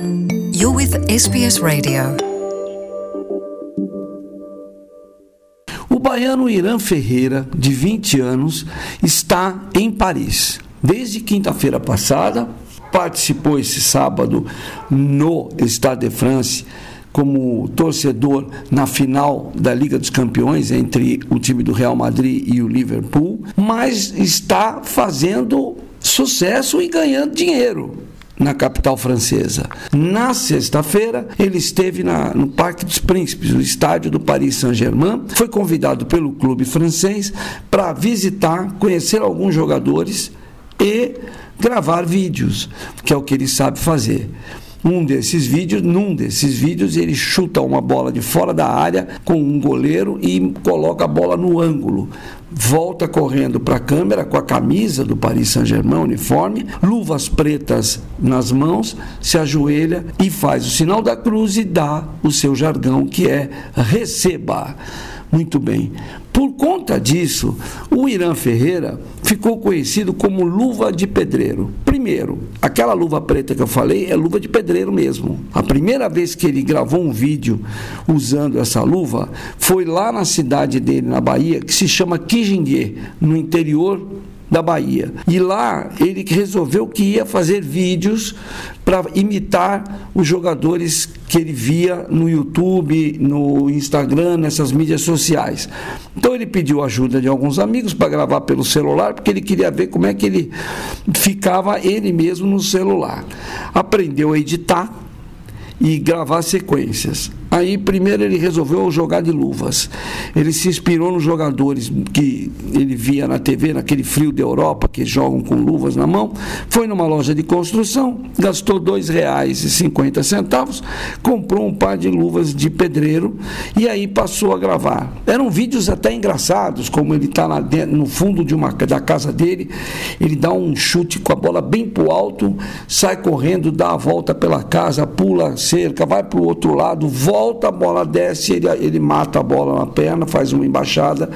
You're with SBS Radio. O baiano Irã Ferreira, de 20 anos, está em Paris. Desde quinta-feira passada, participou esse sábado no Stade de France como torcedor na final da Liga dos Campeões entre o time do Real Madrid e o Liverpool, mas está fazendo sucesso e ganhando dinheiro na capital francesa. Na sexta-feira, ele esteve na, no Parque dos Príncipes, no estádio do Paris Saint-Germain. Foi convidado pelo clube francês para visitar, conhecer alguns jogadores e gravar vídeos, que é o que ele sabe fazer um desses vídeos, num desses vídeos, ele chuta uma bola de fora da área com um goleiro e coloca a bola no ângulo. Volta correndo para a câmera com a camisa do Paris Saint-Germain, uniforme, luvas pretas nas mãos, se ajoelha e faz o sinal da cruz e dá o seu jargão que é receba. Muito bem. Por conta disso, o Irã Ferreira ficou conhecido como luva de pedreiro. Primeiro, aquela luva preta que eu falei é luva de pedreiro mesmo. A primeira vez que ele gravou um vídeo usando essa luva foi lá na cidade dele, na Bahia, que se chama Quijingue, no interior da Bahia. E lá ele resolveu que ia fazer vídeos para imitar os jogadores que ele via no YouTube, no Instagram, nessas mídias sociais. Então ele pediu ajuda de alguns amigos para gravar pelo celular, porque ele queria ver como é que ele ficava ele mesmo no celular. Aprendeu a editar e gravar sequências. Aí, primeiro, ele resolveu jogar de luvas. Ele se inspirou nos jogadores que ele via na TV, naquele frio da Europa, que jogam com luvas na mão. Foi numa loja de construção, gastou R$ 2,50, comprou um par de luvas de pedreiro e aí passou a gravar. Eram vídeos até engraçados, como ele está no fundo de uma, da casa dele, ele dá um chute com a bola bem para o alto, sai correndo, dá a volta pela casa, pula a cerca, vai para o outro lado, volta volta, a bola desce, ele, ele mata a bola na perna, faz uma embaixada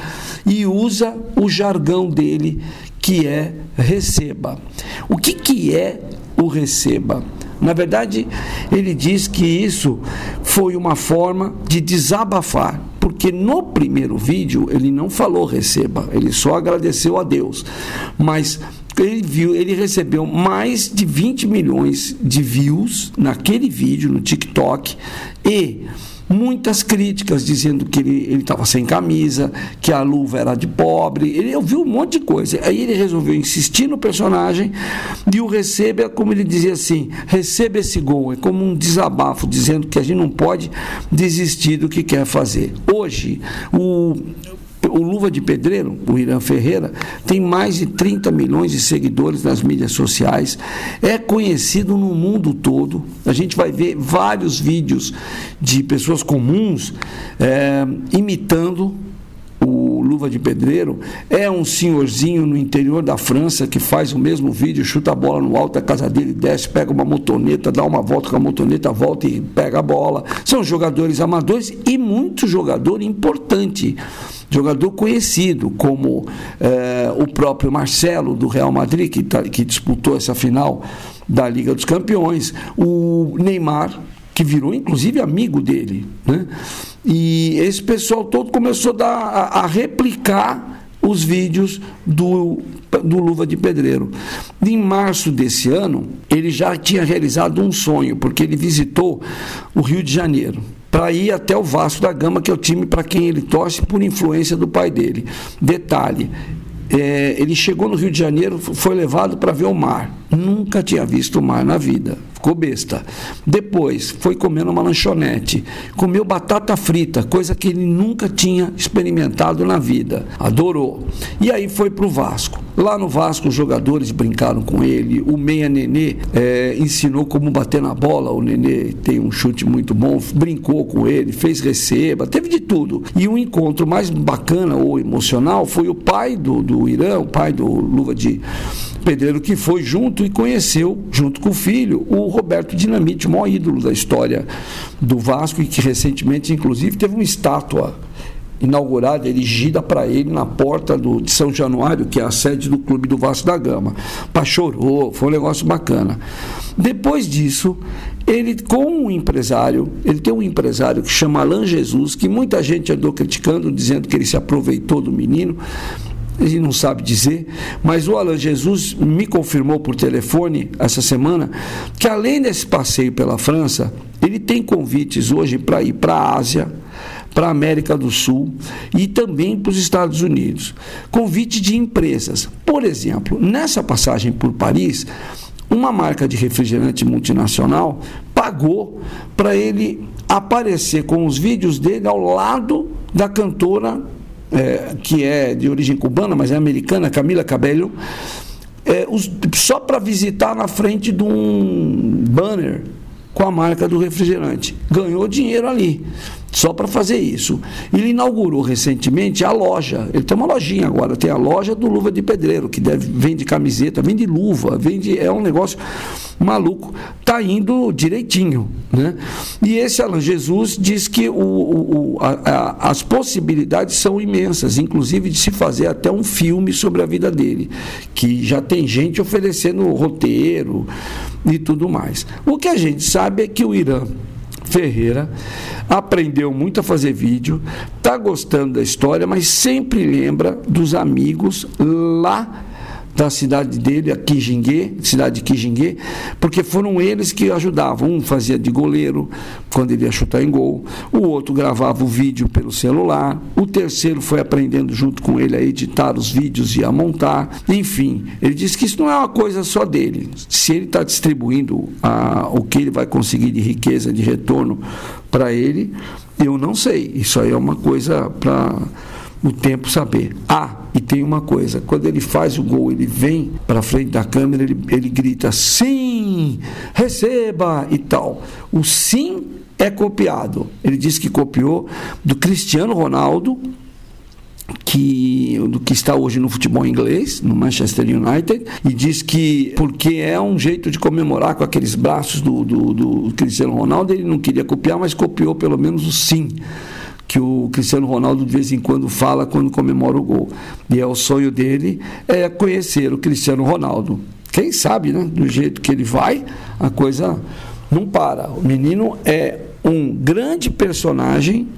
e usa o jargão dele, que é receba. O que, que é o receba? Na verdade, ele diz que isso foi uma forma de desabafar, porque no primeiro vídeo ele não falou receba, ele só agradeceu a Deus. Mas ele viu, ele recebeu mais de 20 milhões de views naquele vídeo no TikTok e muitas críticas dizendo que ele estava sem camisa, que a luva era de pobre. Ele ouviu um monte de coisa. Aí ele resolveu insistir no personagem e o receba, como ele dizia assim: receba esse gol. É como um desabafo, dizendo que a gente não pode desistir do que quer fazer. Hoje, o o Luva de Pedreiro, o Irã Ferreira, tem mais de 30 milhões de seguidores nas mídias sociais, é conhecido no mundo todo. A gente vai ver vários vídeos de pessoas comuns é, imitando o Luva de Pedreiro, é um senhorzinho no interior da França que faz o mesmo vídeo, chuta a bola no alto da casa dele, desce, pega uma motoneta, dá uma volta com a motoneta, volta e pega a bola. São jogadores amadores e muito jogador importante jogador conhecido, como eh, o próprio Marcelo do Real Madrid, que, tá, que disputou essa final da Liga dos Campeões, o Neymar, que virou inclusive amigo dele. Né? E esse pessoal todo começou a, dar, a, a replicar os vídeos do, do Luva de Pedreiro. Em março desse ano, ele já tinha realizado um sonho, porque ele visitou o Rio de Janeiro para ir até o Vasco da Gama, que é o time para quem ele torce por influência do pai dele. Detalhe, é, ele chegou no Rio de Janeiro, foi levado para ver o mar. Nunca tinha visto o mar na vida. Ficou besta. Depois foi comendo uma lanchonete. Comeu batata frita, coisa que ele nunca tinha experimentado na vida. Adorou. E aí foi para o Vasco. Lá no Vasco, os jogadores brincaram com ele. O Meia Nenê é, ensinou como bater na bola. O Nenê tem um chute muito bom. Brincou com ele, fez receba, teve de tudo. E o encontro mais bacana ou emocional foi o pai do, do Irã, o pai do Luva de Pedreiro, que foi junto e conheceu, junto com o filho, o Roberto Dinamite, o maior ídolo da história do Vasco e que recentemente, inclusive, teve uma estátua inaugurada, erigida para ele na porta do, de São Januário, que é a sede do Clube do Vasco da Gama. Pachorou, foi um negócio bacana. Depois disso, ele com um empresário, ele tem um empresário que chama Alain Jesus, que muita gente andou criticando, dizendo que ele se aproveitou do menino. Ele não sabe dizer, mas o Alain Jesus me confirmou por telefone essa semana que além desse passeio pela França, ele tem convites hoje para ir para a Ásia, para a América do Sul e também para os Estados Unidos. Convite de empresas. Por exemplo, nessa passagem por Paris, uma marca de refrigerante multinacional pagou para ele aparecer com os vídeos dele ao lado da cantora é, que é de origem cubana, mas é americana, Camila Cabello, é, os, só para visitar na frente de um banner com a marca do refrigerante. Ganhou dinheiro ali só para fazer isso. Ele inaugurou recentemente a loja. Ele tem uma lojinha agora, tem a loja do Luva de Pedreiro, que deve, vende camiseta, vende luva, vende. É um negócio maluco. Está indo direitinho. Né? E esse Alan Jesus diz que o, o, a, a, as possibilidades são imensas, inclusive de se fazer até um filme sobre a vida dele, que já tem gente oferecendo roteiro e tudo mais. O que a gente sabe é que o Irã Ferreira aprendeu muito a fazer vídeo, está gostando da história, mas sempre lembra dos amigos lá da cidade dele, a Kijingue, cidade de Kijingue, porque foram eles que ajudavam. Um fazia de goleiro quando ele ia chutar em gol, o outro gravava o vídeo pelo celular, o terceiro foi aprendendo junto com ele a editar os vídeos e a montar. Enfim, ele disse que isso não é uma coisa só dele. Se ele está distribuindo a, o que ele vai conseguir de riqueza, de retorno para ele, eu não sei. Isso aí é uma coisa para o tempo saber. Ah, e tem uma coisa: quando ele faz o gol, ele vem para frente da câmera, ele, ele grita sim, receba e tal. O sim é copiado. Ele disse que copiou do Cristiano Ronaldo, que, do que está hoje no futebol inglês, no Manchester United, e diz que porque é um jeito de comemorar com aqueles braços do, do, do Cristiano Ronaldo, ele não queria copiar, mas copiou pelo menos o sim que o Cristiano Ronaldo de vez em quando fala quando comemora o gol. E é o sonho dele é conhecer o Cristiano Ronaldo. Quem sabe, né? Do jeito que ele vai, a coisa não para. O menino é um grande personagem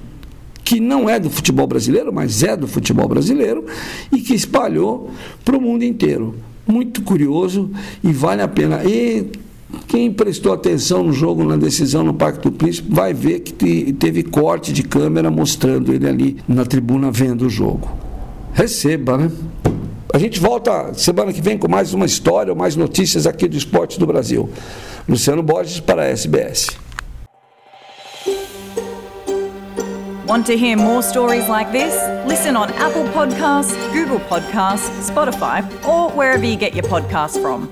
que não é do futebol brasileiro, mas é do futebol brasileiro e que espalhou para o mundo inteiro. Muito curioso e vale a pena. E quem prestou atenção no jogo, na decisão no Parque do Príncipe, vai ver que teve corte de câmera mostrando ele ali na tribuna vendo o jogo. Receba, né? A gente volta semana que vem com mais uma história, mais notícias aqui do esporte do Brasil. Luciano Borges para a SBS. Want to hear more stories like this? Listen on Apple Podcasts, Google Podcasts, Spotify, or wherever you get your podcasts from.